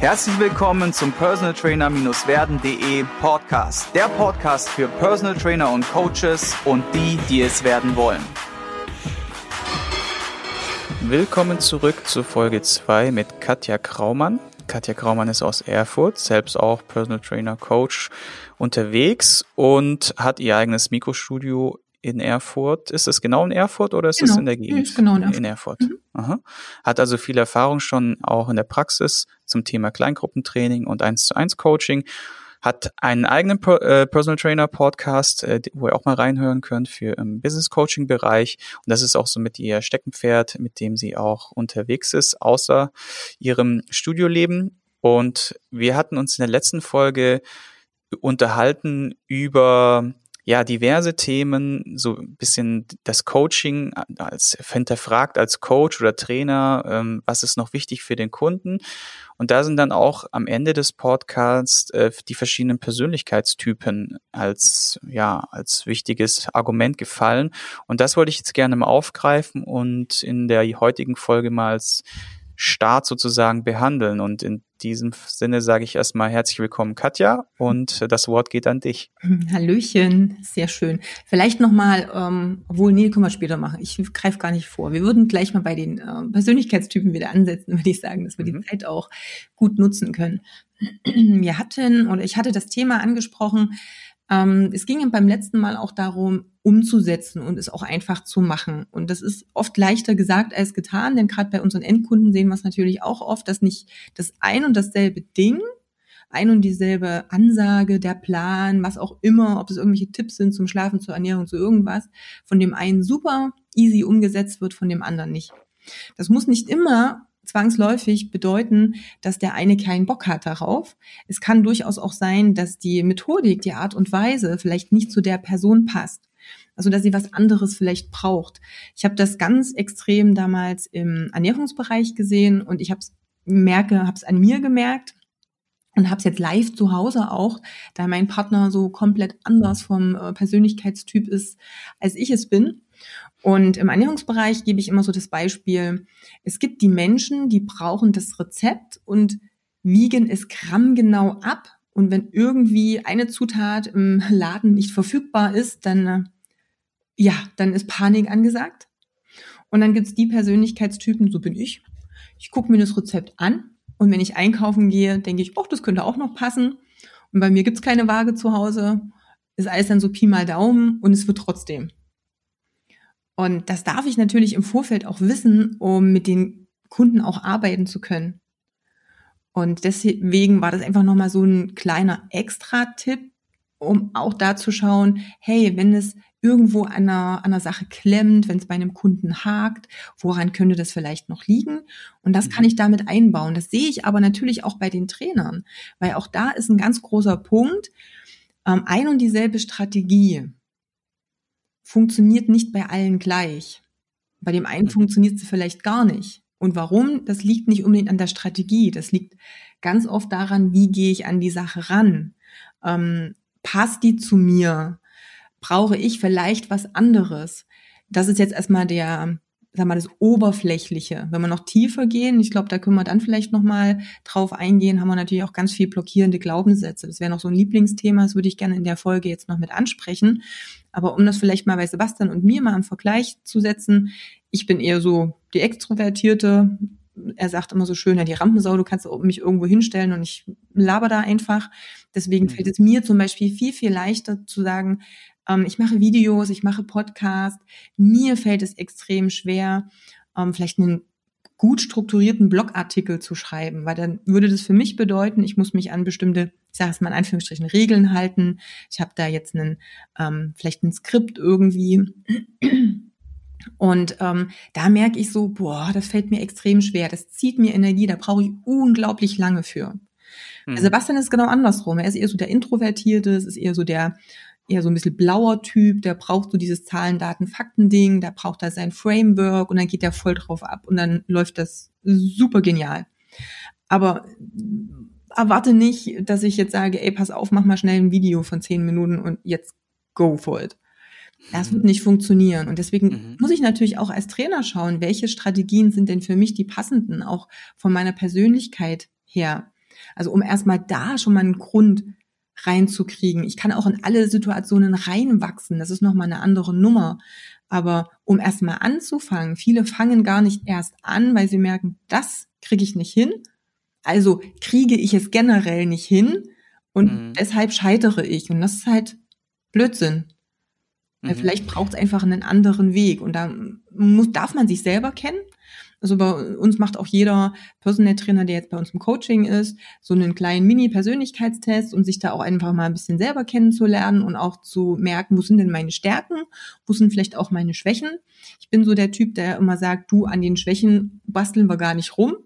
Herzlich willkommen zum Personal Trainer-werden.de Podcast. Der Podcast für Personal Trainer und Coaches und die, die es werden wollen. Willkommen zurück zu Folge 2 mit Katja Kraumann. Katja Kraumann ist aus Erfurt, selbst auch Personal Trainer, Coach unterwegs und hat ihr eigenes Mikrostudio in Erfurt. Ist es genau in Erfurt oder ist genau. es in der Gegend? Ist genau in Erfurt. In Erfurt. Mhm. Aha. Hat also viel Erfahrung schon auch in der Praxis zum Thema Kleingruppentraining und 1 zu 1 Coaching. Hat einen eigenen äh, Personal Trainer Podcast, äh, wo ihr auch mal reinhören könnt für im Business Coaching Bereich. Und das ist auch so mit ihr Steckenpferd, mit dem sie auch unterwegs ist, außer ihrem Studioleben. Und wir hatten uns in der letzten Folge unterhalten über ja, diverse Themen, so ein bisschen das Coaching als hinterfragt als Coach oder Trainer, ähm, was ist noch wichtig für den Kunden. Und da sind dann auch am Ende des Podcasts äh, die verschiedenen Persönlichkeitstypen als, ja, als wichtiges Argument gefallen. Und das wollte ich jetzt gerne mal aufgreifen und in der heutigen Folge mal als Start sozusagen behandeln. Und in diesem Sinne sage ich erstmal herzlich willkommen, Katja, und das Wort geht an dich. Hallöchen, sehr schön. Vielleicht nochmal, ähm, obwohl, nee, können wir später machen. Ich greife gar nicht vor. Wir würden gleich mal bei den äh, Persönlichkeitstypen wieder ansetzen, würde ich sagen, dass wir mhm. die Zeit auch gut nutzen können. Wir hatten, oder ich hatte das Thema angesprochen, es ging beim letzten Mal auch darum, umzusetzen und es auch einfach zu machen. Und das ist oft leichter gesagt als getan, denn gerade bei unseren Endkunden sehen wir es natürlich auch oft, dass nicht das ein und dasselbe Ding, ein und dieselbe Ansage, der Plan, was auch immer, ob es irgendwelche Tipps sind zum Schlafen, zur Ernährung, zu irgendwas, von dem einen super easy umgesetzt wird, von dem anderen nicht. Das muss nicht immer zwangsläufig bedeuten, dass der eine keinen Bock hat darauf. Es kann durchaus auch sein, dass die Methodik, die Art und Weise vielleicht nicht zu der Person passt. Also dass sie was anderes vielleicht braucht. Ich habe das ganz extrem damals im Ernährungsbereich gesehen und ich habe es merke, habe es an mir gemerkt und habe es jetzt live zu Hause auch, da mein Partner so komplett anders vom äh, Persönlichkeitstyp ist, als ich es bin. Und im Ernährungsbereich gebe ich immer so das Beispiel, es gibt die Menschen, die brauchen das Rezept und wiegen es grammgenau ab. Und wenn irgendwie eine Zutat im Laden nicht verfügbar ist, dann, äh, ja, dann ist Panik angesagt. Und dann gibt's die Persönlichkeitstypen, so bin ich. Ich gucke mir das Rezept an und wenn ich einkaufen gehe, denke ich, oh, das könnte auch noch passen. Und bei mir gibt's keine Waage zu Hause. Ist alles dann so Pi mal Daumen und es wird trotzdem. Und das darf ich natürlich im Vorfeld auch wissen, um mit den Kunden auch arbeiten zu können. Und deswegen war das einfach nochmal so ein kleiner Extra-Tipp, um auch da zu schauen, hey, wenn es irgendwo an einer, an einer Sache klemmt, wenn es bei einem Kunden hakt, woran könnte das vielleicht noch liegen? Und das kann mhm. ich damit einbauen. Das sehe ich aber natürlich auch bei den Trainern, weil auch da ist ein ganz großer Punkt, ähm, ein und dieselbe Strategie funktioniert nicht bei allen gleich. Bei dem einen mhm. funktioniert sie vielleicht gar nicht. Und warum? Das liegt nicht unbedingt an der Strategie. Das liegt ganz oft daran, wie gehe ich an die Sache ran. Ähm, passt die zu mir? Brauche ich vielleicht was anderes? Das ist jetzt erstmal der, sag mal, das Oberflächliche. Wenn wir noch tiefer gehen, ich glaube, da können wir dann vielleicht nochmal drauf eingehen, haben wir natürlich auch ganz viel blockierende Glaubenssätze. Das wäre noch so ein Lieblingsthema, das würde ich gerne in der Folge jetzt noch mit ansprechen. Aber um das vielleicht mal bei Sebastian und mir mal im Vergleich zu setzen, ich bin eher so die Extrovertierte. Er sagt immer so schön, ja, die Rampensau, du kannst mich irgendwo hinstellen und ich laber da einfach. Deswegen mhm. fällt es mir zum Beispiel viel, viel leichter zu sagen, ähm, ich mache Videos, ich mache Podcast. Mir fällt es extrem schwer, ähm, vielleicht einen gut strukturierten Blogartikel zu schreiben, weil dann würde das für mich bedeuten, ich muss mich an bestimmte, ich sage es mal in Anführungsstrichen, Regeln halten. Ich habe da jetzt einen, ähm, vielleicht ein Skript irgendwie. Und ähm, da merke ich so, boah, das fällt mir extrem schwer, das zieht mir Energie, da brauche ich unglaublich lange für. Mhm. Sebastian ist genau andersrum. Er ist eher so der Introvertierte, es ist eher so der eher so ein bisschen blauer Typ, der braucht so dieses Zahlen, Daten, Fakten-Ding, der braucht da sein Framework und dann geht der voll drauf ab und dann läuft das super genial. Aber erwarte nicht, dass ich jetzt sage, ey, pass auf, mach mal schnell ein Video von zehn Minuten und jetzt go for it. Das wird nicht funktionieren. Und deswegen mhm. muss ich natürlich auch als Trainer schauen, welche Strategien sind denn für mich die passenden, auch von meiner Persönlichkeit her. Also um erstmal da schon mal einen Grund reinzukriegen. Ich kann auch in alle Situationen reinwachsen. Das ist nochmal eine andere Nummer. Aber um erstmal anzufangen, viele fangen gar nicht erst an, weil sie merken, das kriege ich nicht hin. Also kriege ich es generell nicht hin und mhm. deshalb scheitere ich. Und das ist halt Blödsinn. Mhm. Vielleicht braucht es einfach einen anderen Weg. Und da muss, darf man sich selber kennen. Also bei uns macht auch jeder Personal Trainer, der jetzt bei uns im Coaching ist, so einen kleinen Mini-Persönlichkeitstest, um sich da auch einfach mal ein bisschen selber kennenzulernen und auch zu merken, wo sind denn meine Stärken, wo sind vielleicht auch meine Schwächen. Ich bin so der Typ, der immer sagt, du, an den Schwächen basteln wir gar nicht rum,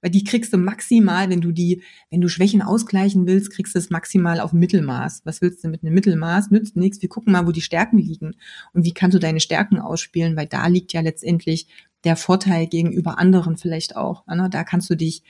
weil die kriegst du maximal, wenn du die, wenn du Schwächen ausgleichen willst, kriegst du es maximal auf Mittelmaß. Was willst du mit einem Mittelmaß? Nützt nichts. Wir gucken mal, wo die Stärken liegen und wie kannst du deine Stärken ausspielen, weil da liegt ja letztendlich der Vorteil gegenüber anderen vielleicht auch. Ne? Da kannst du dich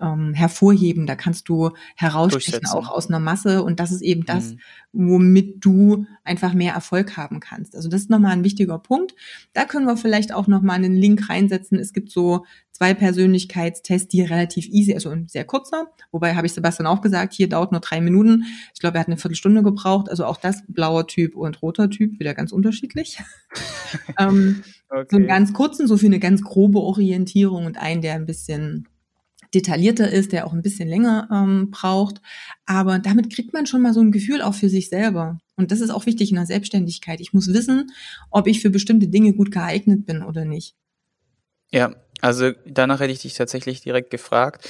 ähm, hervorheben, da kannst du herausstechen auch aus einer Masse und das ist eben das, mhm. womit du einfach mehr Erfolg haben kannst. Also das ist nochmal ein wichtiger Punkt. Da können wir vielleicht auch nochmal einen Link reinsetzen. Es gibt so zwei Persönlichkeitstests, die relativ easy, also sehr kurzer, wobei habe ich Sebastian auch gesagt, hier dauert nur drei Minuten. Ich glaube, er hat eine Viertelstunde gebraucht, also auch das blauer Typ und roter Typ, wieder ganz unterschiedlich. ähm, okay. So einen ganz kurzen, so für eine ganz grobe Orientierung und einen, der ein bisschen detaillierter ist, der auch ein bisschen länger ähm, braucht. Aber damit kriegt man schon mal so ein Gefühl auch für sich selber. Und das ist auch wichtig in der Selbstständigkeit. Ich muss wissen, ob ich für bestimmte Dinge gut geeignet bin oder nicht. Ja, also danach hätte ich dich tatsächlich direkt gefragt,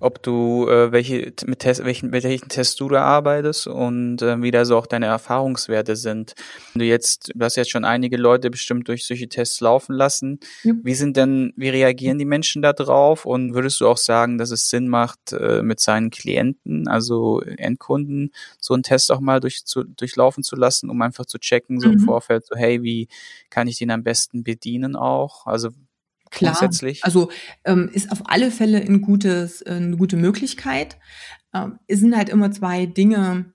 ob du äh, welche mit Test, welchen, mit welchen Tests du da arbeitest und äh, wie da so auch deine Erfahrungswerte sind. Du jetzt, du hast jetzt schon einige Leute bestimmt durch solche Tests laufen lassen. Ja. Wie sind denn, wie reagieren die Menschen da drauf? Und würdest du auch sagen, dass es Sinn macht, äh, mit seinen Klienten, also Endkunden, so einen Test auch mal durch, zu, durchlaufen zu lassen, um einfach zu checken, so mhm. im Vorfeld, so hey, wie kann ich den am besten bedienen auch? Also Klar, grundsätzlich? Also ähm, ist auf alle Fälle ein gutes, äh, eine gute Möglichkeit. Ähm, es sind halt immer zwei Dinge.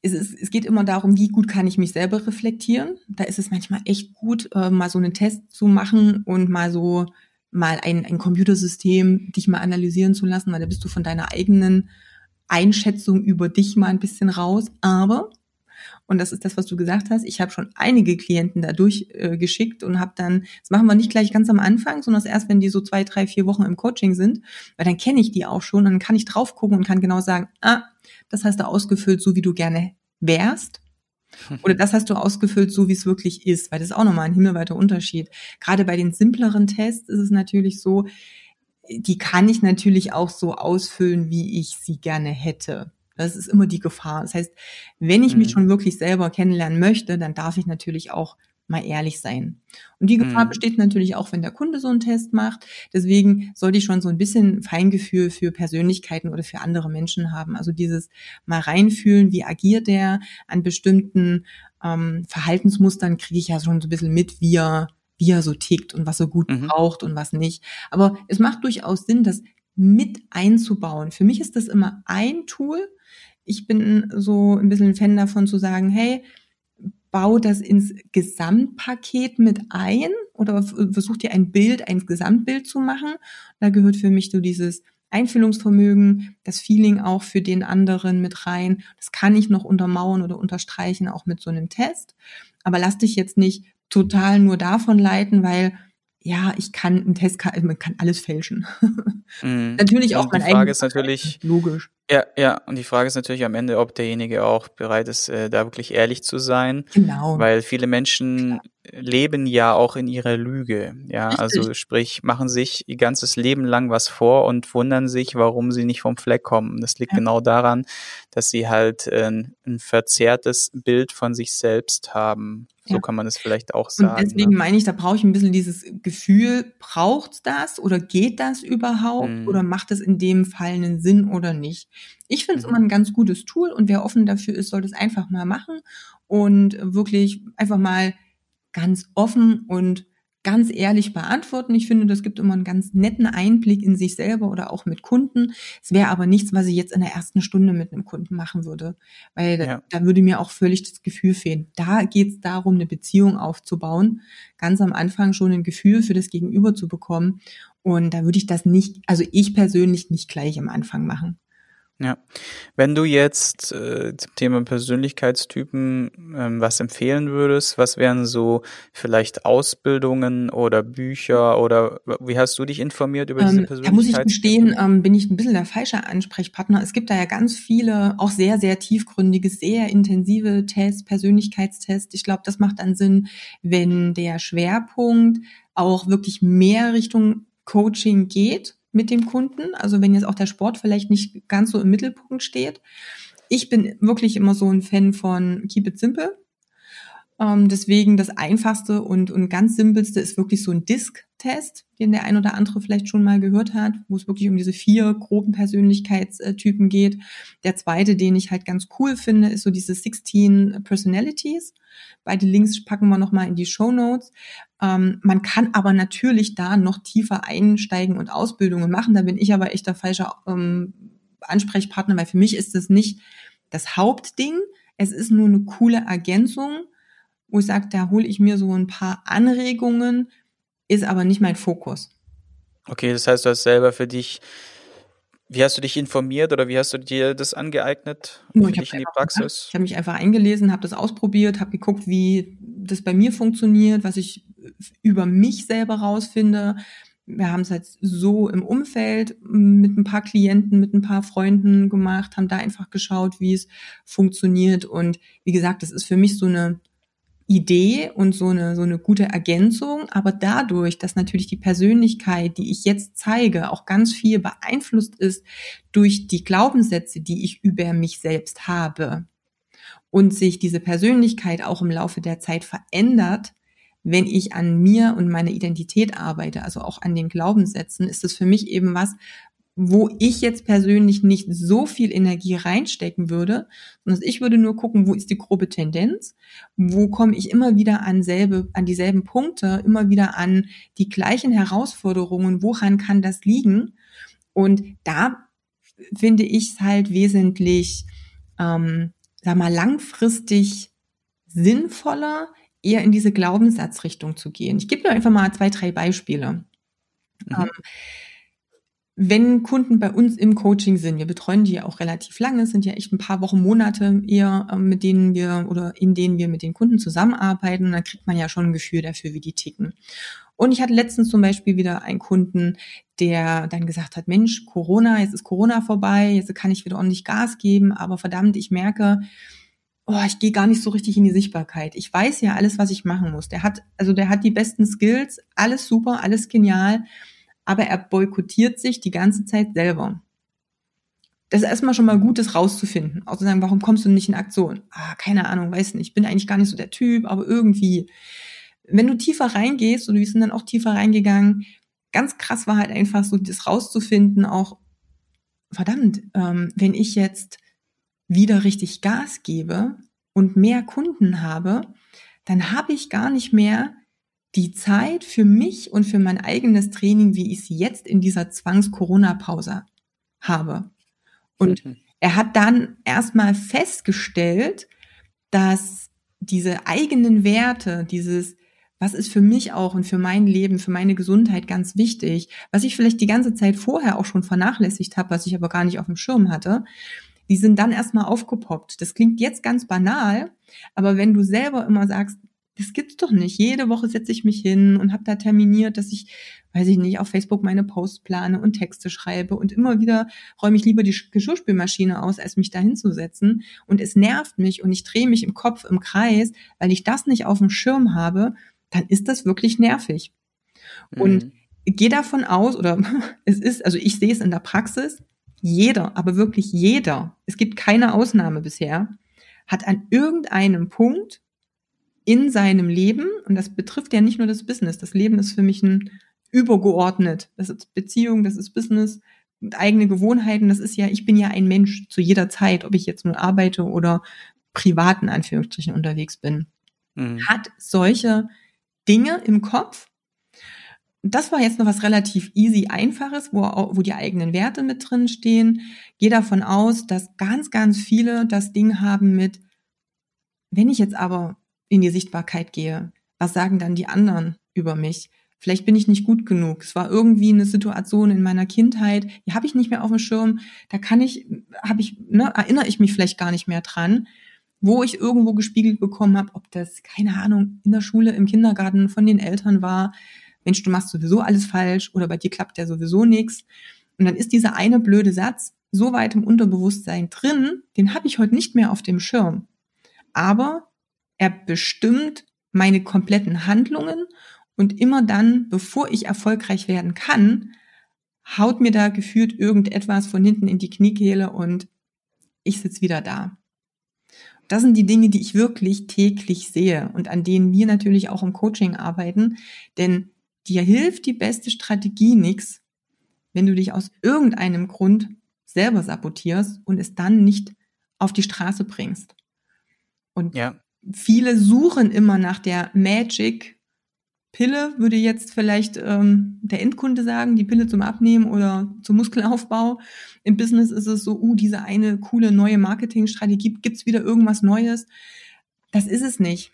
Es, ist, es geht immer darum, wie gut kann ich mich selber reflektieren. Da ist es manchmal echt gut, äh, mal so einen Test zu machen und mal so mal ein, ein Computersystem dich mal analysieren zu lassen, weil da bist du von deiner eigenen Einschätzung über dich mal ein bisschen raus. Aber und das ist das, was du gesagt hast. Ich habe schon einige Klienten da durchgeschickt äh, und habe dann, das machen wir nicht gleich ganz am Anfang, sondern erst, wenn die so zwei, drei, vier Wochen im Coaching sind, weil dann kenne ich die auch schon, dann kann ich drauf gucken und kann genau sagen, ah, das hast du ausgefüllt, so wie du gerne wärst. Oder das hast du ausgefüllt, so wie es wirklich ist, weil das ist auch nochmal ein himmelweiter Unterschied. Gerade bei den simpleren Tests ist es natürlich so, die kann ich natürlich auch so ausfüllen, wie ich sie gerne hätte. Das ist immer die Gefahr. Das heißt, wenn ich mich mhm. schon wirklich selber kennenlernen möchte, dann darf ich natürlich auch mal ehrlich sein. Und die Gefahr mhm. besteht natürlich auch, wenn der Kunde so einen Test macht. Deswegen sollte ich schon so ein bisschen Feingefühl für Persönlichkeiten oder für andere Menschen haben. Also dieses mal reinfühlen, wie agiert der an bestimmten ähm, Verhaltensmustern, kriege ich ja schon so ein bisschen mit, wie er, wie er so tickt und was er gut mhm. braucht und was nicht. Aber es macht durchaus Sinn, das mit einzubauen. Für mich ist das immer ein Tool, ich bin so ein bisschen ein Fan davon zu sagen, hey, bau das ins Gesamtpaket mit ein oder versuch dir ein Bild, ein Gesamtbild zu machen. Da gehört für mich so dieses Einfühlungsvermögen, das Feeling auch für den anderen mit rein. Das kann ich noch untermauern oder unterstreichen, auch mit so einem Test. Aber lass dich jetzt nicht total nur davon leiten, weil ja, ich kann einen Test, man kann alles fälschen. Mhm. natürlich auch mein Die Frage ist natürlich, logisch. Ja, ja, und die Frage ist natürlich am Ende, ob derjenige auch bereit ist, äh, da wirklich ehrlich zu sein. Genau. Weil viele Menschen Klar. leben ja auch in ihrer Lüge. Ja, Richtig. also sprich, machen sich ihr ganzes Leben lang was vor und wundern sich, warum sie nicht vom Fleck kommen. Das liegt ja. genau daran, dass sie halt äh, ein verzerrtes Bild von sich selbst haben. So ja. kann man es vielleicht auch sagen. Und deswegen ne? meine ich, da brauche ich ein bisschen dieses Gefühl, braucht das oder geht das überhaupt mhm. oder macht es in dem Fall einen Sinn oder nicht? Ich finde es mhm. immer ein ganz gutes Tool und wer offen dafür ist, soll das einfach mal machen und wirklich einfach mal ganz offen und ganz ehrlich beantworten. Ich finde, das gibt immer einen ganz netten Einblick in sich selber oder auch mit Kunden. Es wäre aber nichts, was ich jetzt in der ersten Stunde mit einem Kunden machen würde, weil ja. da, da, würde mir auch völlig das Gefühl fehlen. Da geht es darum, eine Beziehung aufzubauen, ganz am Anfang schon ein Gefühl für das Gegenüber zu bekommen. Und da würde ich das nicht, also ich persönlich nicht gleich am Anfang machen. Ja, wenn du jetzt äh, zum Thema Persönlichkeitstypen ähm, was empfehlen würdest, was wären so vielleicht Ausbildungen oder Bücher oder wie hast du dich informiert über diese ähm, Persönlichkeitstypen? Da muss ich gestehen, ähm, bin ich ein bisschen der falsche Ansprechpartner. Es gibt da ja ganz viele, auch sehr, sehr tiefgründige, sehr intensive Tests, Persönlichkeitstests. Ich glaube, das macht dann Sinn, wenn der Schwerpunkt auch wirklich mehr Richtung Coaching geht mit dem Kunden. Also wenn jetzt auch der Sport vielleicht nicht ganz so im Mittelpunkt steht. Ich bin wirklich immer so ein Fan von Keep it simple. Ähm, deswegen das einfachste und, und ganz simpelste ist wirklich so ein Disk-Test, den der ein oder andere vielleicht schon mal gehört hat, wo es wirklich um diese vier groben Persönlichkeitstypen geht. Der zweite, den ich halt ganz cool finde, ist so diese 16 Personalities. Beide Links packen wir nochmal in die Show Notes. Ähm, man kann aber natürlich da noch tiefer einsteigen und Ausbildungen machen. Da bin ich aber echt der falsche ähm, Ansprechpartner, weil für mich ist das nicht das Hauptding. Es ist nur eine coole Ergänzung wo ich sage, da hole ich mir so ein paar Anregungen, ist aber nicht mein Fokus. Okay, das heißt, du hast selber für dich, wie hast du dich informiert oder wie hast du dir das angeeignet für ich dich in die Praxis? Ich habe mich einfach eingelesen, habe das ausprobiert, habe geguckt, wie das bei mir funktioniert, was ich über mich selber rausfinde. Wir haben es halt so im Umfeld mit ein paar Klienten, mit ein paar Freunden gemacht, haben da einfach geschaut, wie es funktioniert. Und wie gesagt, das ist für mich so eine Idee und so eine, so eine gute Ergänzung. Aber dadurch, dass natürlich die Persönlichkeit, die ich jetzt zeige, auch ganz viel beeinflusst ist durch die Glaubenssätze, die ich über mich selbst habe und sich diese Persönlichkeit auch im Laufe der Zeit verändert, wenn ich an mir und meiner Identität arbeite, also auch an den Glaubenssätzen, ist es für mich eben was, wo ich jetzt persönlich nicht so viel Energie reinstecken würde, sondern ich würde nur gucken, wo ist die grobe Tendenz, wo komme ich immer wieder an selbe, an dieselben Punkte, immer wieder an die gleichen Herausforderungen, woran kann das liegen? Und da finde ich es halt wesentlich, ähm, sag mal, langfristig sinnvoller, eher in diese Glaubenssatzrichtung zu gehen. Ich gebe nur einfach mal zwei, drei Beispiele. Mhm. Ähm, wenn Kunden bei uns im Coaching sind, wir betreuen die ja auch relativ lange, es sind ja echt ein paar Wochen, Monate eher, ähm, mit denen wir oder in denen wir mit den Kunden zusammenarbeiten, dann kriegt man ja schon ein Gefühl dafür, wie die ticken. Und ich hatte letztens zum Beispiel wieder einen Kunden, der dann gesagt hat, Mensch, Corona, jetzt ist Corona vorbei, jetzt kann ich wieder ordentlich Gas geben, aber verdammt, ich merke, oh, ich gehe gar nicht so richtig in die Sichtbarkeit. Ich weiß ja alles, was ich machen muss. Der hat, also der hat die besten Skills, alles super, alles genial aber er boykottiert sich die ganze Zeit selber. Das ist erstmal schon mal gut, das rauszufinden. Auch zu sagen, warum kommst du nicht in Aktion? Ah, keine Ahnung, weiß nicht. Ich bin eigentlich gar nicht so der Typ, aber irgendwie. Wenn du tiefer reingehst, und wir sind dann auch tiefer reingegangen, ganz krass war halt einfach so, das rauszufinden, auch, verdammt, ähm, wenn ich jetzt wieder richtig Gas gebe und mehr Kunden habe, dann habe ich gar nicht mehr die Zeit für mich und für mein eigenes Training, wie ich es jetzt in dieser Zwangs-Corona-Pause habe. Und mhm. er hat dann erstmal festgestellt, dass diese eigenen Werte, dieses, was ist für mich auch und für mein Leben, für meine Gesundheit ganz wichtig, was ich vielleicht die ganze Zeit vorher auch schon vernachlässigt habe, was ich aber gar nicht auf dem Schirm hatte, die sind dann erstmal aufgepoppt. Das klingt jetzt ganz banal, aber wenn du selber immer sagst, das gibt's doch nicht. Jede Woche setze ich mich hin und habe da terminiert, dass ich, weiß ich nicht, auf Facebook meine Posts plane und Texte schreibe und immer wieder räume ich lieber die Geschirrspülmaschine aus, als mich da hinzusetzen. Und es nervt mich und ich drehe mich im Kopf im Kreis, weil ich das nicht auf dem Schirm habe, dann ist das wirklich nervig. Mhm. Und gehe davon aus, oder es ist, also ich sehe es in der Praxis, jeder, aber wirklich jeder, es gibt keine Ausnahme bisher, hat an irgendeinem Punkt in seinem Leben, und das betrifft ja nicht nur das Business, das Leben ist für mich ein übergeordnet. Das ist Beziehung, das ist Business, eigene Gewohnheiten, das ist ja, ich bin ja ein Mensch zu jeder Zeit, ob ich jetzt nur arbeite oder privaten Anführungsstrichen unterwegs bin. Mhm. Hat solche Dinge im Kopf. Das war jetzt noch was relativ easy, einfaches, wo, wo die eigenen Werte mit drin stehen. Gehe davon aus, dass ganz, ganz viele das Ding haben mit, wenn ich jetzt aber in die Sichtbarkeit gehe? Was sagen dann die anderen über mich? Vielleicht bin ich nicht gut genug. Es war irgendwie eine Situation in meiner Kindheit, die habe ich nicht mehr auf dem Schirm. Da kann ich, habe ich, ne, erinnere ich mich vielleicht gar nicht mehr dran, wo ich irgendwo gespiegelt bekommen habe, ob das, keine Ahnung, in der Schule, im Kindergarten von den Eltern war. Mensch, du machst sowieso alles falsch oder bei dir klappt ja sowieso nichts. Und dann ist dieser eine blöde Satz so weit im Unterbewusstsein drin, den habe ich heute nicht mehr auf dem Schirm. Aber er bestimmt meine kompletten Handlungen und immer dann, bevor ich erfolgreich werden kann, haut mir da gefühlt irgendetwas von hinten in die Kniekehle und ich sitze wieder da. Das sind die Dinge, die ich wirklich täglich sehe und an denen wir natürlich auch im Coaching arbeiten, denn dir hilft die beste Strategie nichts, wenn du dich aus irgendeinem Grund selber sabotierst und es dann nicht auf die Straße bringst. Und ja. Viele suchen immer nach der Magic Pille, würde jetzt vielleicht ähm, der Endkunde sagen, die Pille zum Abnehmen oder zum Muskelaufbau. Im Business ist es so, uh, diese eine coole neue Marketingstrategie, gibt's wieder irgendwas Neues? Das ist es nicht.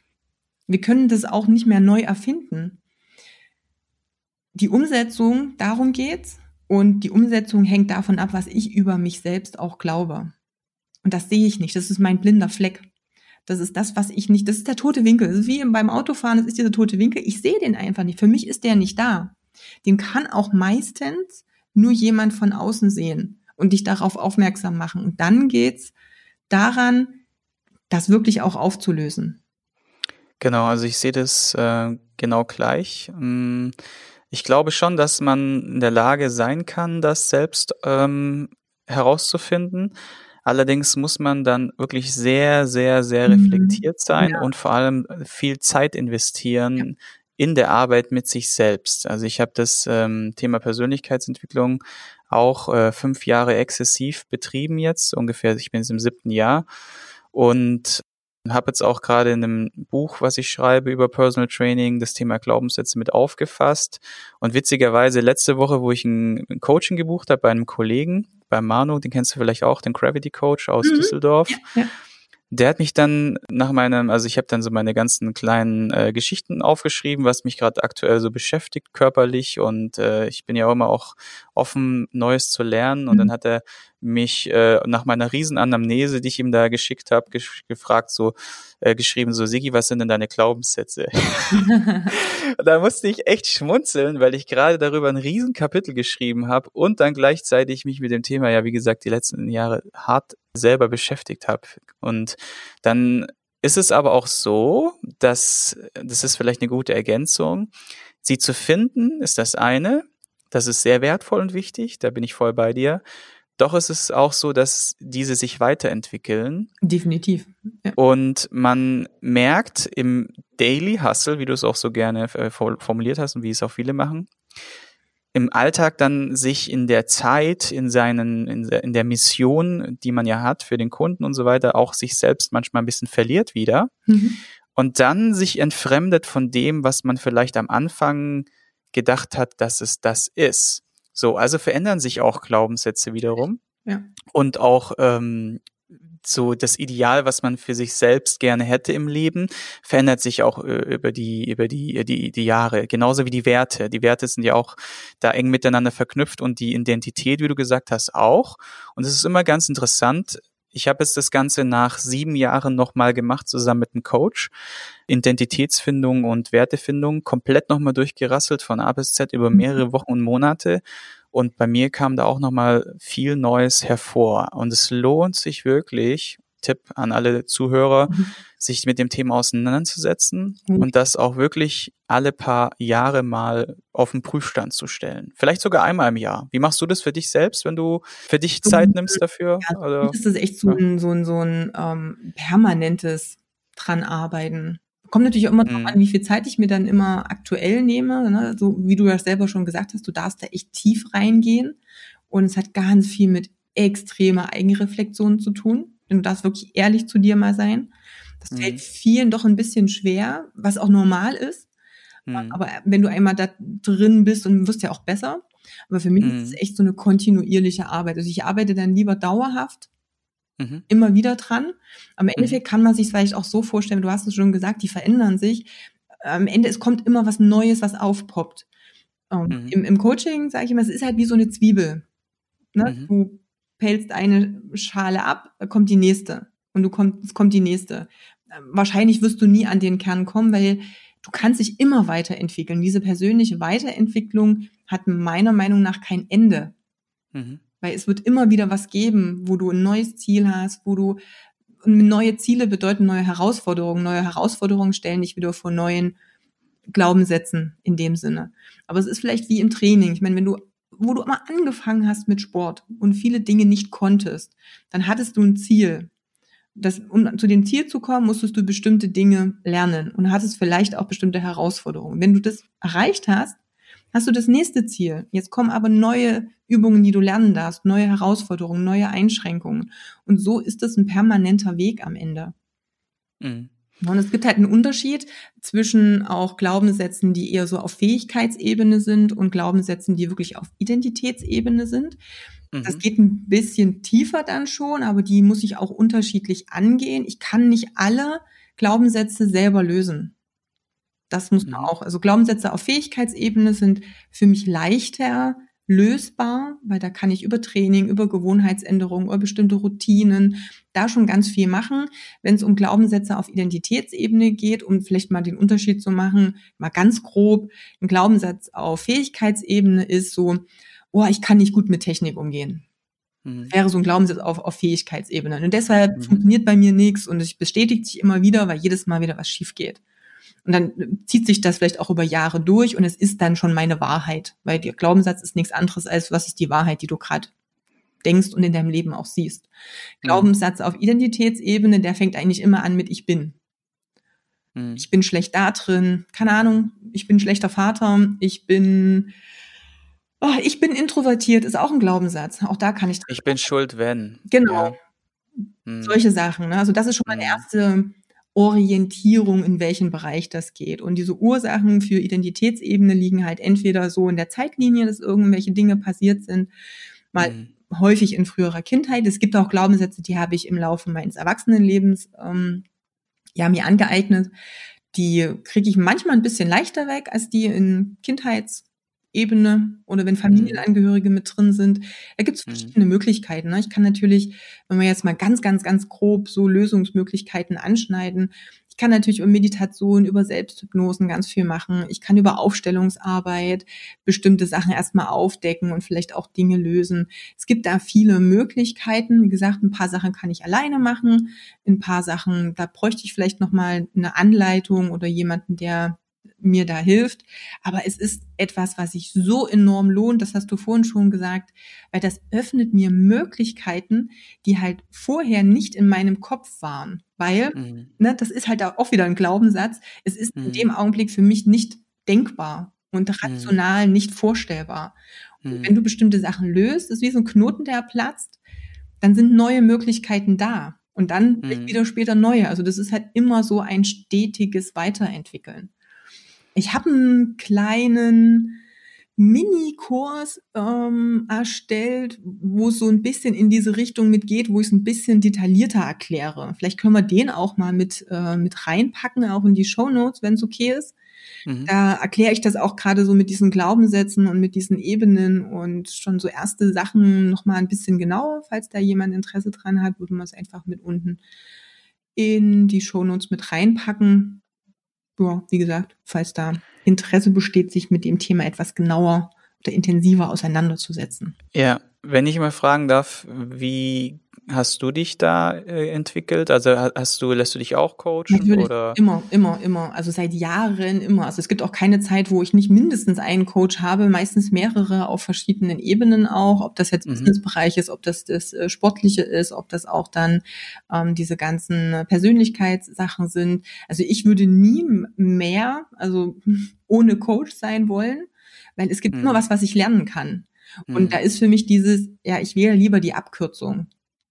Wir können das auch nicht mehr neu erfinden. Die Umsetzung, darum geht's. Und die Umsetzung hängt davon ab, was ich über mich selbst auch glaube. Und das sehe ich nicht. Das ist mein blinder Fleck. Das ist das, was ich nicht, das ist der tote Winkel. Das ist wie beim Autofahren, das ist dieser tote Winkel. Ich sehe den einfach nicht. Für mich ist der nicht da. Den kann auch meistens nur jemand von außen sehen und dich darauf aufmerksam machen. Und dann geht's daran, das wirklich auch aufzulösen. Genau, also ich sehe das äh, genau gleich. Mm, ich glaube schon, dass man in der Lage sein kann, das selbst ähm, herauszufinden. Allerdings muss man dann wirklich sehr, sehr, sehr mhm. reflektiert sein ja. und vor allem viel Zeit investieren ja. in der Arbeit mit sich selbst. Also ich habe das ähm, Thema Persönlichkeitsentwicklung auch äh, fünf Jahre exzessiv betrieben jetzt, ungefähr, ich bin jetzt im siebten Jahr und habe jetzt auch gerade in einem Buch, was ich schreibe über Personal Training, das Thema Glaubenssätze mit aufgefasst. Und witzigerweise letzte Woche, wo ich ein Coaching gebucht habe bei einem Kollegen, bei Manu, den kennst du vielleicht auch, den Gravity Coach aus mhm. Düsseldorf. Ja, ja. Der hat mich dann nach meinem, also ich habe dann so meine ganzen kleinen äh, Geschichten aufgeschrieben, was mich gerade aktuell so beschäftigt körperlich und äh, ich bin ja auch immer auch offen, Neues zu lernen. Und mhm. dann hat er mich äh, nach meiner Riesenanamnese, die ich ihm da geschickt habe, gesch gefragt, so äh, geschrieben, so Sigi, was sind denn deine Glaubenssätze? da musste ich echt schmunzeln, weil ich gerade darüber ein Riesenkapitel geschrieben habe und dann gleichzeitig mich mit dem Thema, ja wie gesagt, die letzten Jahre hart selber beschäftigt habe. Und dann ist es aber auch so, dass, das ist vielleicht eine gute Ergänzung, sie zu finden ist das eine, das ist sehr wertvoll und wichtig, da bin ich voll bei dir. Doch es ist auch so, dass diese sich weiterentwickeln. Definitiv. Ja. Und man merkt im Daily Hustle, wie du es auch so gerne äh, formuliert hast und wie es auch viele machen, im Alltag dann sich in der Zeit, in seinen, in der, in der Mission, die man ja hat für den Kunden und so weiter, auch sich selbst manchmal ein bisschen verliert wieder. Mhm. Und dann sich entfremdet von dem, was man vielleicht am Anfang gedacht hat, dass es das ist. So, also verändern sich auch Glaubenssätze wiederum. Ja. Und auch ähm, so das Ideal, was man für sich selbst gerne hätte im Leben, verändert sich auch äh, über die über die, die die Jahre. Genauso wie die Werte. Die Werte sind ja auch da eng miteinander verknüpft und die Identität, wie du gesagt hast, auch. Und es ist immer ganz interessant. Ich habe jetzt das Ganze nach sieben Jahren nochmal gemacht, zusammen mit einem Coach. Identitätsfindung und Wertefindung komplett nochmal durchgerasselt von A bis Z über mehrere Wochen und Monate. Und bei mir kam da auch nochmal viel Neues hervor. Und es lohnt sich wirklich, Tipp an alle Zuhörer, mhm. sich mit dem Thema auseinanderzusetzen mhm. und das auch wirklich alle paar Jahre mal auf den Prüfstand zu stellen. Vielleicht sogar einmal im Jahr. Wie machst du das für dich selbst, wenn du für dich Zeit nimmst dafür? Ja, oder? Das ist echt so ein, so ein, so ein ähm, permanentes dran arbeiten. Kommt natürlich auch immer mhm. an, wie viel Zeit ich mir dann immer aktuell nehme. Ne? So wie du ja selber schon gesagt hast, du darfst da echt tief reingehen. Und es hat ganz viel mit extremer Eigenreflexion zu tun. Du darfst wirklich ehrlich zu dir mal sein. Das mhm. fällt vielen doch ein bisschen schwer, was auch normal ist. Mhm. Aber wenn du einmal da drin bist und wirst ja auch besser. Aber für mich ist es mhm. echt so eine kontinuierliche Arbeit. Also ich arbeite dann lieber dauerhaft mhm. immer wieder dran. Am mhm. Endeffekt kann man sich vielleicht auch so vorstellen, du hast es schon gesagt, die verändern sich. Am Ende, es kommt immer was Neues, was aufpoppt. Ähm, mhm. im, Im Coaching sage ich immer, es ist halt wie so eine Zwiebel. Ne? Mhm. Du pellst eine Schale ab, kommt die nächste und du kommt, es kommt die nächste. Ähm, wahrscheinlich wirst du nie an den Kern kommen, weil du kannst dich immer weiterentwickeln. Diese persönliche Weiterentwicklung hat meiner Meinung nach kein Ende. Mhm. Weil es wird immer wieder was geben, wo du ein neues Ziel hast, wo du neue Ziele bedeuten neue Herausforderungen. Neue Herausforderungen stellen dich wieder vor neuen Glaubenssätzen in dem Sinne. Aber es ist vielleicht wie im Training. Ich meine, wenn du, wo du mal angefangen hast mit Sport und viele Dinge nicht konntest, dann hattest du ein Ziel. Das, um zu dem Ziel zu kommen, musstest du bestimmte Dinge lernen und hattest vielleicht auch bestimmte Herausforderungen. Wenn du das erreicht hast, hast du das nächste Ziel. Jetzt kommen aber neue Übungen, die du lernen darfst, neue Herausforderungen, neue Einschränkungen. Und so ist es ein permanenter Weg am Ende. Mhm. Und es gibt halt einen Unterschied zwischen auch Glaubenssätzen, die eher so auf Fähigkeitsebene sind und Glaubenssätzen, die wirklich auf Identitätsebene sind. Mhm. Das geht ein bisschen tiefer dann schon, aber die muss ich auch unterschiedlich angehen. Ich kann nicht alle Glaubenssätze selber lösen. Das muss man mhm. auch. Also Glaubenssätze auf Fähigkeitsebene sind für mich leichter lösbar, weil da kann ich über Training, über Gewohnheitsänderungen, über bestimmte Routinen da schon ganz viel machen. Wenn es um Glaubenssätze auf Identitätsebene geht, um vielleicht mal den Unterschied zu machen, mal ganz grob, ein Glaubenssatz auf Fähigkeitsebene ist so, oh, ich kann nicht gut mit Technik umgehen. Mhm. Wäre so ein Glaubenssatz auf, auf Fähigkeitsebene. Und deshalb mhm. funktioniert bei mir nichts und es bestätigt sich immer wieder, weil jedes Mal wieder was schief geht. Und dann zieht sich das vielleicht auch über Jahre durch und es ist dann schon meine Wahrheit, weil der Glaubenssatz ist nichts anderes als, was ist die Wahrheit, die du gerade denkst und in deinem Leben auch siehst. Mhm. Glaubenssatz auf Identitätsebene, der fängt eigentlich immer an mit Ich bin. Mhm. Ich bin schlecht da drin, keine Ahnung, ich bin schlechter Vater, ich bin oh, ich bin introvertiert, ist auch ein Glaubenssatz. Auch da kann ich. Ich bin schuld, wenn. Genau. Ja. Mhm. Solche Sachen. Ne? Also das ist schon meine mhm. erste Orientierung, in welchen Bereich das geht. Und diese Ursachen für Identitätsebene liegen halt entweder so in der Zeitlinie, dass irgendwelche Dinge passiert sind, mal mhm. häufig in früherer Kindheit. Es gibt auch Glaubenssätze, die habe ich im Laufe meines Erwachsenenlebens ähm, ja mir angeeignet. Die kriege ich manchmal ein bisschen leichter weg als die in Kindheits Ebene oder wenn mhm. Familienangehörige mit drin sind. Da gibt es mhm. verschiedene mhm. Möglichkeiten. Ne? Ich kann natürlich, wenn wir jetzt mal ganz, ganz, ganz grob so Lösungsmöglichkeiten anschneiden, ich kann natürlich über Meditation, über Selbsthypnosen ganz viel machen. Ich kann über Aufstellungsarbeit bestimmte Sachen erstmal aufdecken und vielleicht auch Dinge lösen. Es gibt da viele Möglichkeiten. Wie gesagt, ein paar Sachen kann ich alleine machen. Ein paar Sachen, da bräuchte ich vielleicht nochmal eine Anleitung oder jemanden, der mir da hilft. Aber es ist etwas, was sich so enorm lohnt, das hast du vorhin schon gesagt, weil das öffnet mir Möglichkeiten, die halt vorher nicht in meinem Kopf waren. Weil, mhm. ne, das ist halt auch wieder ein Glaubenssatz, es ist mhm. in dem Augenblick für mich nicht denkbar und mhm. rational mhm. nicht vorstellbar. Und mhm. wenn du bestimmte Sachen löst, ist wie so ein Knoten, der platzt, dann sind neue Möglichkeiten da. Und dann mhm. wieder später neue. Also das ist halt immer so ein stetiges Weiterentwickeln. Ich habe einen kleinen Mini-Kurs ähm, erstellt, wo es so ein bisschen in diese Richtung mitgeht, wo ich es ein bisschen detaillierter erkläre. Vielleicht können wir den auch mal mit, äh, mit reinpacken, auch in die Show Notes, wenn es okay ist. Mhm. Da erkläre ich das auch gerade so mit diesen Glaubenssätzen und mit diesen Ebenen und schon so erste Sachen noch mal ein bisschen genauer. Falls da jemand Interesse dran hat, würden wir es einfach mit unten in die Show Notes mit reinpacken ja, wie gesagt, falls da Interesse besteht, sich mit dem Thema etwas genauer oder intensiver auseinanderzusetzen. Ja, wenn ich mal fragen darf, wie hast du dich da äh, entwickelt? Also hast du, lässt du dich auch coachen? Natürlich, oder? immer, immer, immer. Also seit Jahren immer. Also es gibt auch keine Zeit, wo ich nicht mindestens einen Coach habe, meistens mehrere auf verschiedenen Ebenen auch, ob das jetzt mhm. Businessbereich ist, ob das das äh, Sportliche ist, ob das auch dann ähm, diese ganzen Persönlichkeitssachen sind. Also ich würde nie mehr, also ohne Coach sein wollen, weil es gibt mhm. immer was, was ich lernen kann. Und mhm. da ist für mich dieses, ja, ich wähle lieber die Abkürzung.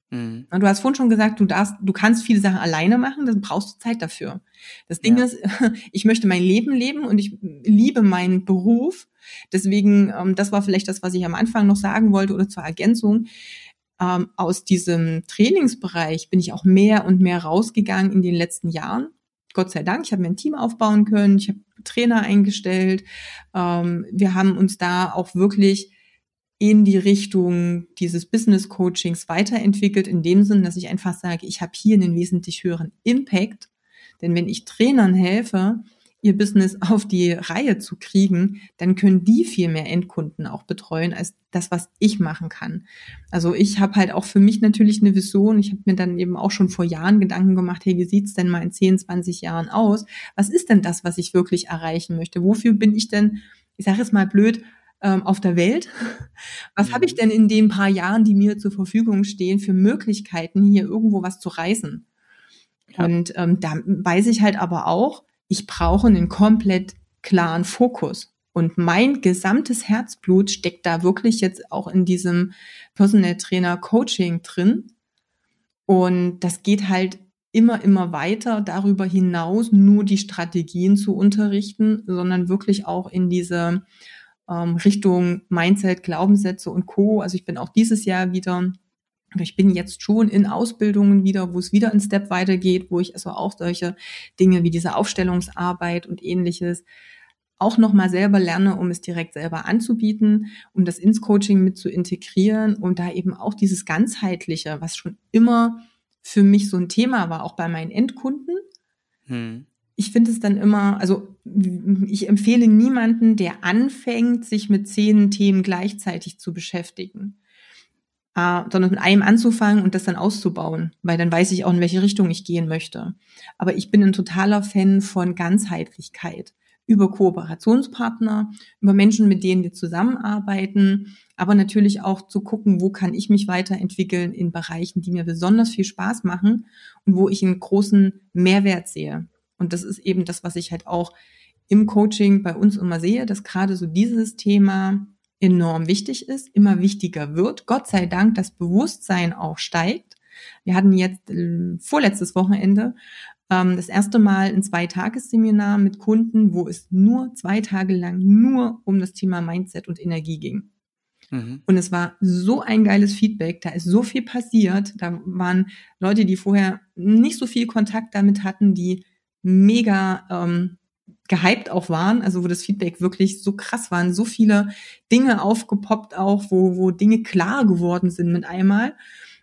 Mhm. Du hast vorhin schon gesagt, du darfst, du kannst viele Sachen alleine machen, dann brauchst du Zeit dafür. Das Ding ja. ist, ich möchte mein Leben leben und ich liebe meinen Beruf. Deswegen, ähm, das war vielleicht das, was ich am Anfang noch sagen wollte oder zur Ergänzung. Ähm, aus diesem Trainingsbereich bin ich auch mehr und mehr rausgegangen in den letzten Jahren Gott sei Dank. Ich habe mir ein Team aufbauen können, ich habe Trainer eingestellt. Ähm, wir haben uns da auch wirklich in die Richtung dieses Business Coachings weiterentwickelt, in dem Sinn, dass ich einfach sage, ich habe hier einen wesentlich höheren Impact. Denn wenn ich Trainern helfe, ihr Business auf die Reihe zu kriegen, dann können die viel mehr Endkunden auch betreuen als das, was ich machen kann. Also ich habe halt auch für mich natürlich eine Vision. Ich habe mir dann eben auch schon vor Jahren Gedanken gemacht, hey, wie sieht's denn mal in 10, 20 Jahren aus? Was ist denn das, was ich wirklich erreichen möchte? Wofür bin ich denn, ich sage es mal blöd, ähm, auf der Welt? Was habe ich mhm. denn in den paar Jahren, die mir zur Verfügung stehen, für Möglichkeiten, hier irgendwo was zu reißen? Ja. Und ähm, da weiß ich halt aber auch, ich brauche einen komplett klaren Fokus. Und mein gesamtes Herzblut steckt da wirklich jetzt auch in diesem Personal Trainer Coaching drin. Und das geht halt immer, immer weiter darüber hinaus, nur die Strategien zu unterrichten, sondern wirklich auch in diese ähm, Richtung Mindset, Glaubenssätze und Co. Also ich bin auch dieses Jahr wieder ich bin jetzt schon in Ausbildungen wieder, wo es wieder ein Step weitergeht, wo ich also auch solche Dinge wie diese Aufstellungsarbeit und ähnliches auch nochmal selber lerne, um es direkt selber anzubieten, um das ins Coaching mit zu integrieren, um da eben auch dieses ganzheitliche, was schon immer für mich so ein Thema war, auch bei meinen Endkunden. Hm. Ich finde es dann immer, also ich empfehle niemanden, der anfängt, sich mit zehn Themen gleichzeitig zu beschäftigen äh, sondern mit einem anzufangen und das dann auszubauen, weil dann weiß ich auch, in welche Richtung ich gehen möchte. Aber ich bin ein totaler Fan von Ganzheitlichkeit über Kooperationspartner, über Menschen, mit denen wir zusammenarbeiten, aber natürlich auch zu gucken, wo kann ich mich weiterentwickeln in Bereichen, die mir besonders viel Spaß machen und wo ich einen großen Mehrwert sehe. Und das ist eben das, was ich halt auch im Coaching bei uns immer sehe, dass gerade so dieses Thema enorm wichtig ist, immer wichtiger wird. Gott sei Dank das Bewusstsein auch steigt. Wir hatten jetzt äh, vorletztes Wochenende ähm, das erste Mal ein Zweitagesseminar mit Kunden, wo es nur zwei Tage lang nur um das Thema Mindset und Energie ging. Mhm. Und es war so ein geiles Feedback, da ist so viel passiert. Da waren Leute, die vorher nicht so viel Kontakt damit hatten, die mega ähm, gehypt auch waren, also wo das Feedback wirklich so krass waren, so viele Dinge aufgepoppt auch, wo, wo Dinge klar geworden sind mit einmal,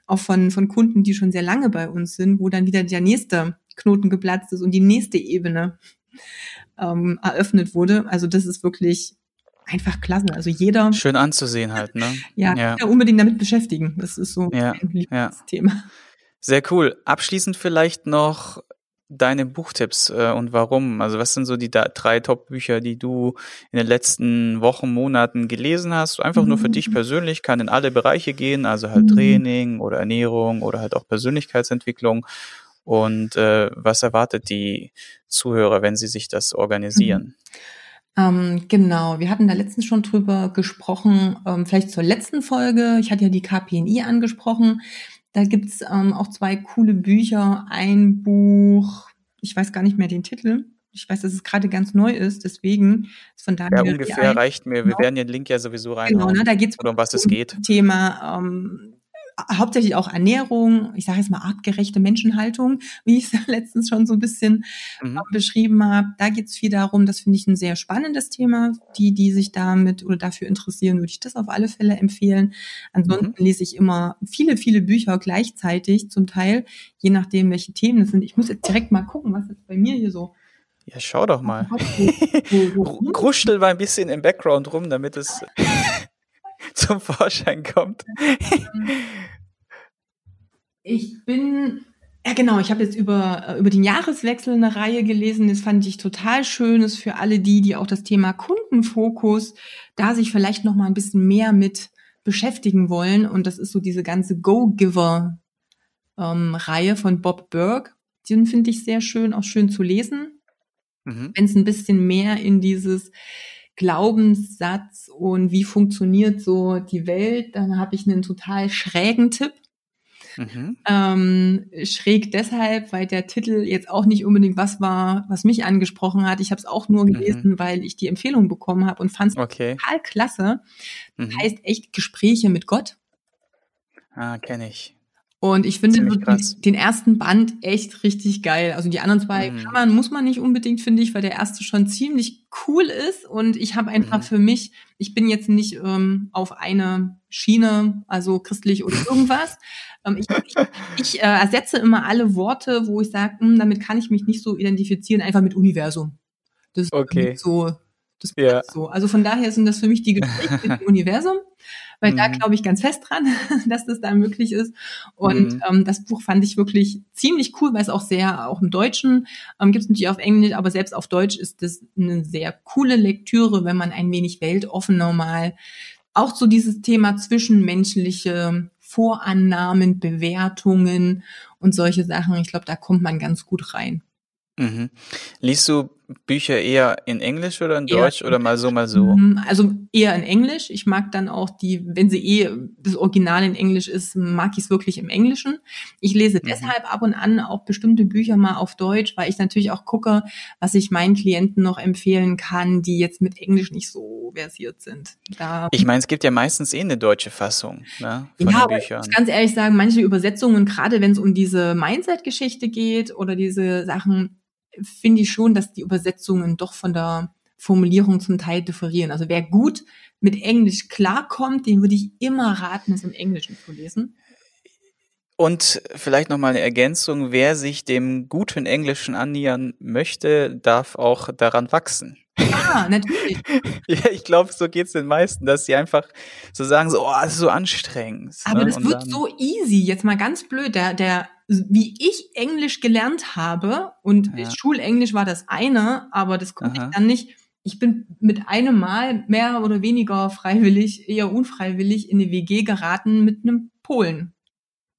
auch von, von Kunden, die schon sehr lange bei uns sind, wo dann wieder der nächste Knoten geplatzt ist und die nächste Ebene ähm, eröffnet wurde. Also das ist wirklich einfach klasse. Also jeder. Schön anzusehen halt, ne? ja, ja. unbedingt damit beschäftigen. Das ist so ja, ein Lieblingsthema. Ja. Sehr cool. Abschließend vielleicht noch deine Buchtipps äh, und warum? Also was sind so die drei Top-Bücher, die du in den letzten Wochen, Monaten gelesen hast? Einfach mhm. nur für dich mhm. persönlich, kann in alle Bereiche gehen, also halt mhm. Training oder Ernährung oder halt auch Persönlichkeitsentwicklung. Und äh, was erwartet die Zuhörer, wenn sie sich das organisieren? Mhm. Ähm, genau, wir hatten da letztens schon drüber gesprochen, ähm, vielleicht zur letzten Folge. Ich hatte ja die KPNI angesprochen. Da gibt's ähm, auch zwei coole Bücher. Ein Buch, ich weiß gar nicht mehr den Titel. Ich weiß, dass es gerade ganz neu ist, deswegen ist von daher. Ja, ungefähr reicht mir. Wir genau. werden den Link ja sowieso rein. Genau, ne, da geht's um was es geht. Thema ähm, hauptsächlich auch Ernährung, ich sage jetzt mal artgerechte Menschenhaltung, wie ich es letztens schon so ein bisschen mhm. beschrieben habe. Da geht es viel darum, das finde ich ein sehr spannendes Thema. Die, die sich damit oder dafür interessieren, würde ich das auf alle Fälle empfehlen. Ansonsten mhm. lese ich immer viele, viele Bücher gleichzeitig, zum Teil, je nachdem, welche Themen es sind. Ich muss jetzt direkt mal gucken, was jetzt bei mir hier so ja, schau doch mal. Kruschel mal ein bisschen im Background rum, damit es zum Vorschein kommt. Ich bin ja, genau. Ich habe jetzt über, äh, über den Jahreswechsel eine Reihe gelesen. Das fand ich total schön. Ist für alle die, die auch das Thema Kundenfokus, da sich vielleicht noch mal ein bisschen mehr mit beschäftigen wollen. Und das ist so diese ganze Go-Giver-Reihe ähm, von Bob Burke. Den finde ich sehr schön, auch schön zu lesen. Mhm. Wenn es ein bisschen mehr in dieses Glaubenssatz und wie funktioniert so die Welt, dann habe ich einen total schrägen Tipp. Mhm. Ähm, schräg deshalb, weil der Titel jetzt auch nicht unbedingt was war, was mich angesprochen hat. Ich habe es auch nur mhm. gelesen, mhm. weil ich die Empfehlung bekommen habe und fand es okay. total klasse. Mhm. Heißt echt Gespräche mit Gott. Ah, kenne ich. Und ich finde die, den ersten Band echt richtig geil. Also die anderen zwei mhm. kann man, muss man nicht unbedingt, finde ich, weil der erste schon ziemlich cool ist. Und ich habe einfach mhm. für mich, ich bin jetzt nicht ähm, auf eine Schiene, also christlich oder irgendwas. ähm, ich ich, ich äh, ersetze immer alle Worte, wo ich sage, hm, damit kann ich mich nicht so identifizieren, einfach mit Universum. Das okay. ist so, das ja. so. Also von daher sind das für mich die Gespräche mit dem Universum weil mhm. da glaube ich ganz fest dran, dass das da möglich ist. Und mhm. ähm, das Buch fand ich wirklich ziemlich cool, weil es auch sehr, auch im Deutschen ähm, gibt es natürlich auf Englisch, aber selbst auf Deutsch ist das eine sehr coole Lektüre, wenn man ein wenig weltoffen normal auch so dieses Thema zwischenmenschliche Vorannahmen, Bewertungen und solche Sachen. Ich glaube, da kommt man ganz gut rein. Mhm. Liest du Bücher eher in Englisch oder in Deutsch eher, oder mal so, mal so? Mhm, also eher in Englisch. Ich mag dann auch die, wenn sie eh das Original in Englisch ist, mag ich es wirklich im Englischen. Ich lese mhm. deshalb ab und an auch bestimmte Bücher mal auf Deutsch, weil ich natürlich auch gucke, was ich meinen Klienten noch empfehlen kann, die jetzt mit Englisch nicht so versiert sind. Da ich meine, es gibt ja meistens eh eine deutsche Fassung ne, von ja, den Büchern. Ich muss ganz ehrlich sagen, manche Übersetzungen, gerade wenn es um diese Mindset-Geschichte geht oder diese Sachen, finde ich schon, dass die Übersetzungen doch von der Formulierung zum Teil differieren. Also wer gut mit Englisch klarkommt, den würde ich immer raten, es im Englischen zu lesen. Und vielleicht noch mal eine Ergänzung, wer sich dem guten Englischen annähern möchte, darf auch daran wachsen. Ja, natürlich. ja, ich glaube, so geht's den meisten, dass sie einfach so sagen, so, oh, das ist so anstrengend. Aber ne? das Und wird so easy, jetzt mal ganz blöd, der, der wie ich Englisch gelernt habe, und ja. Schulenglisch war das eine, aber das konnte ich dann nicht. Ich bin mit einem Mal mehr oder weniger freiwillig, eher unfreiwillig in eine WG geraten mit einem Polen.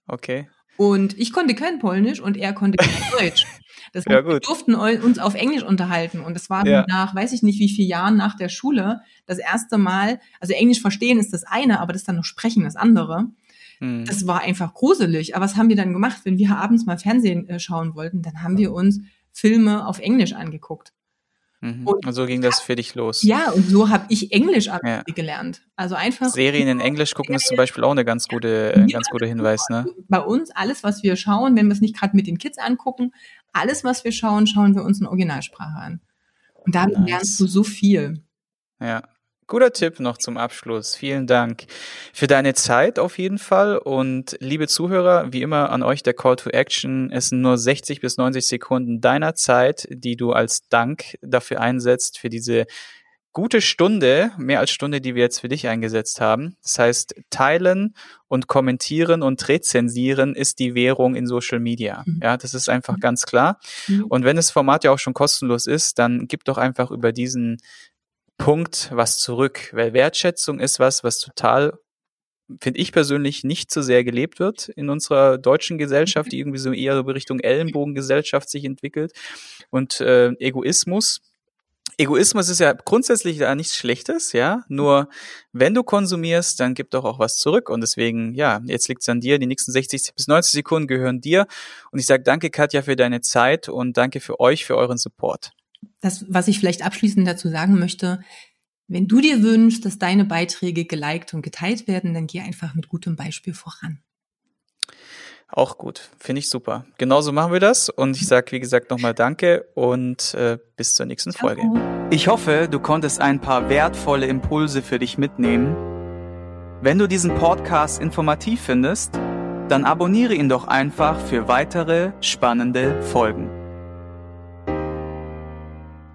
Okay. Und ich konnte kein Polnisch und er konnte kein Deutsch. Das ja, heißt, wir durften uns auf Englisch unterhalten und das war ja. nach, weiß ich nicht wie viele Jahren nach der Schule, das erste Mal, also Englisch verstehen ist das eine, aber das dann noch sprechen das andere. Mhm. Das war einfach gruselig. Aber was haben wir dann gemacht, wenn wir abends mal Fernsehen äh, schauen wollten? Dann haben wir uns Filme auf Englisch angeguckt. Mhm. Und, so ging das für dich los. Ja, und so habe ich Englisch ja. gelernt. Also einfach. Serien in Englisch gucken ist zum Beispiel auch eine ganz gute, ein ganz guter Hinweis, ne? Bei uns, alles, was wir schauen, wenn wir es nicht gerade mit den Kids angucken, alles, was wir schauen, schauen wir uns in Originalsprache an. Und damit nice. lernst du so viel. Ja, Guter Tipp noch zum Abschluss. Vielen Dank für deine Zeit auf jeden Fall. Und liebe Zuhörer, wie immer an euch der Call to Action. Es sind nur 60 bis 90 Sekunden deiner Zeit, die du als Dank dafür einsetzt, für diese gute Stunde, mehr als Stunde, die wir jetzt für dich eingesetzt haben. Das heißt, teilen und kommentieren und rezensieren ist die Währung in Social Media. Mhm. Ja, das ist einfach ganz klar. Mhm. Und wenn das Format ja auch schon kostenlos ist, dann gib doch einfach über diesen Punkt was zurück, weil Wertschätzung ist was, was total finde ich persönlich nicht so sehr gelebt wird in unserer deutschen Gesellschaft, die irgendwie so eher Richtung Ellenbogengesellschaft sich entwickelt und äh, Egoismus. Egoismus ist ja grundsätzlich da nichts Schlechtes, ja. Nur wenn du konsumierst, dann gib doch auch was zurück. Und deswegen, ja, jetzt liegt's an dir. Die nächsten 60 bis 90 Sekunden gehören dir. Und ich sage danke, Katja, für deine Zeit und danke für euch, für euren Support das, was ich vielleicht abschließend dazu sagen möchte, wenn du dir wünschst, dass deine Beiträge geliked und geteilt werden, dann geh einfach mit gutem Beispiel voran. Auch gut, finde ich super. Genauso machen wir das und ich sage, wie gesagt, nochmal Danke und äh, bis zur nächsten Folge. Ich hoffe, du konntest ein paar wertvolle Impulse für dich mitnehmen. Wenn du diesen Podcast informativ findest, dann abonniere ihn doch einfach für weitere spannende Folgen.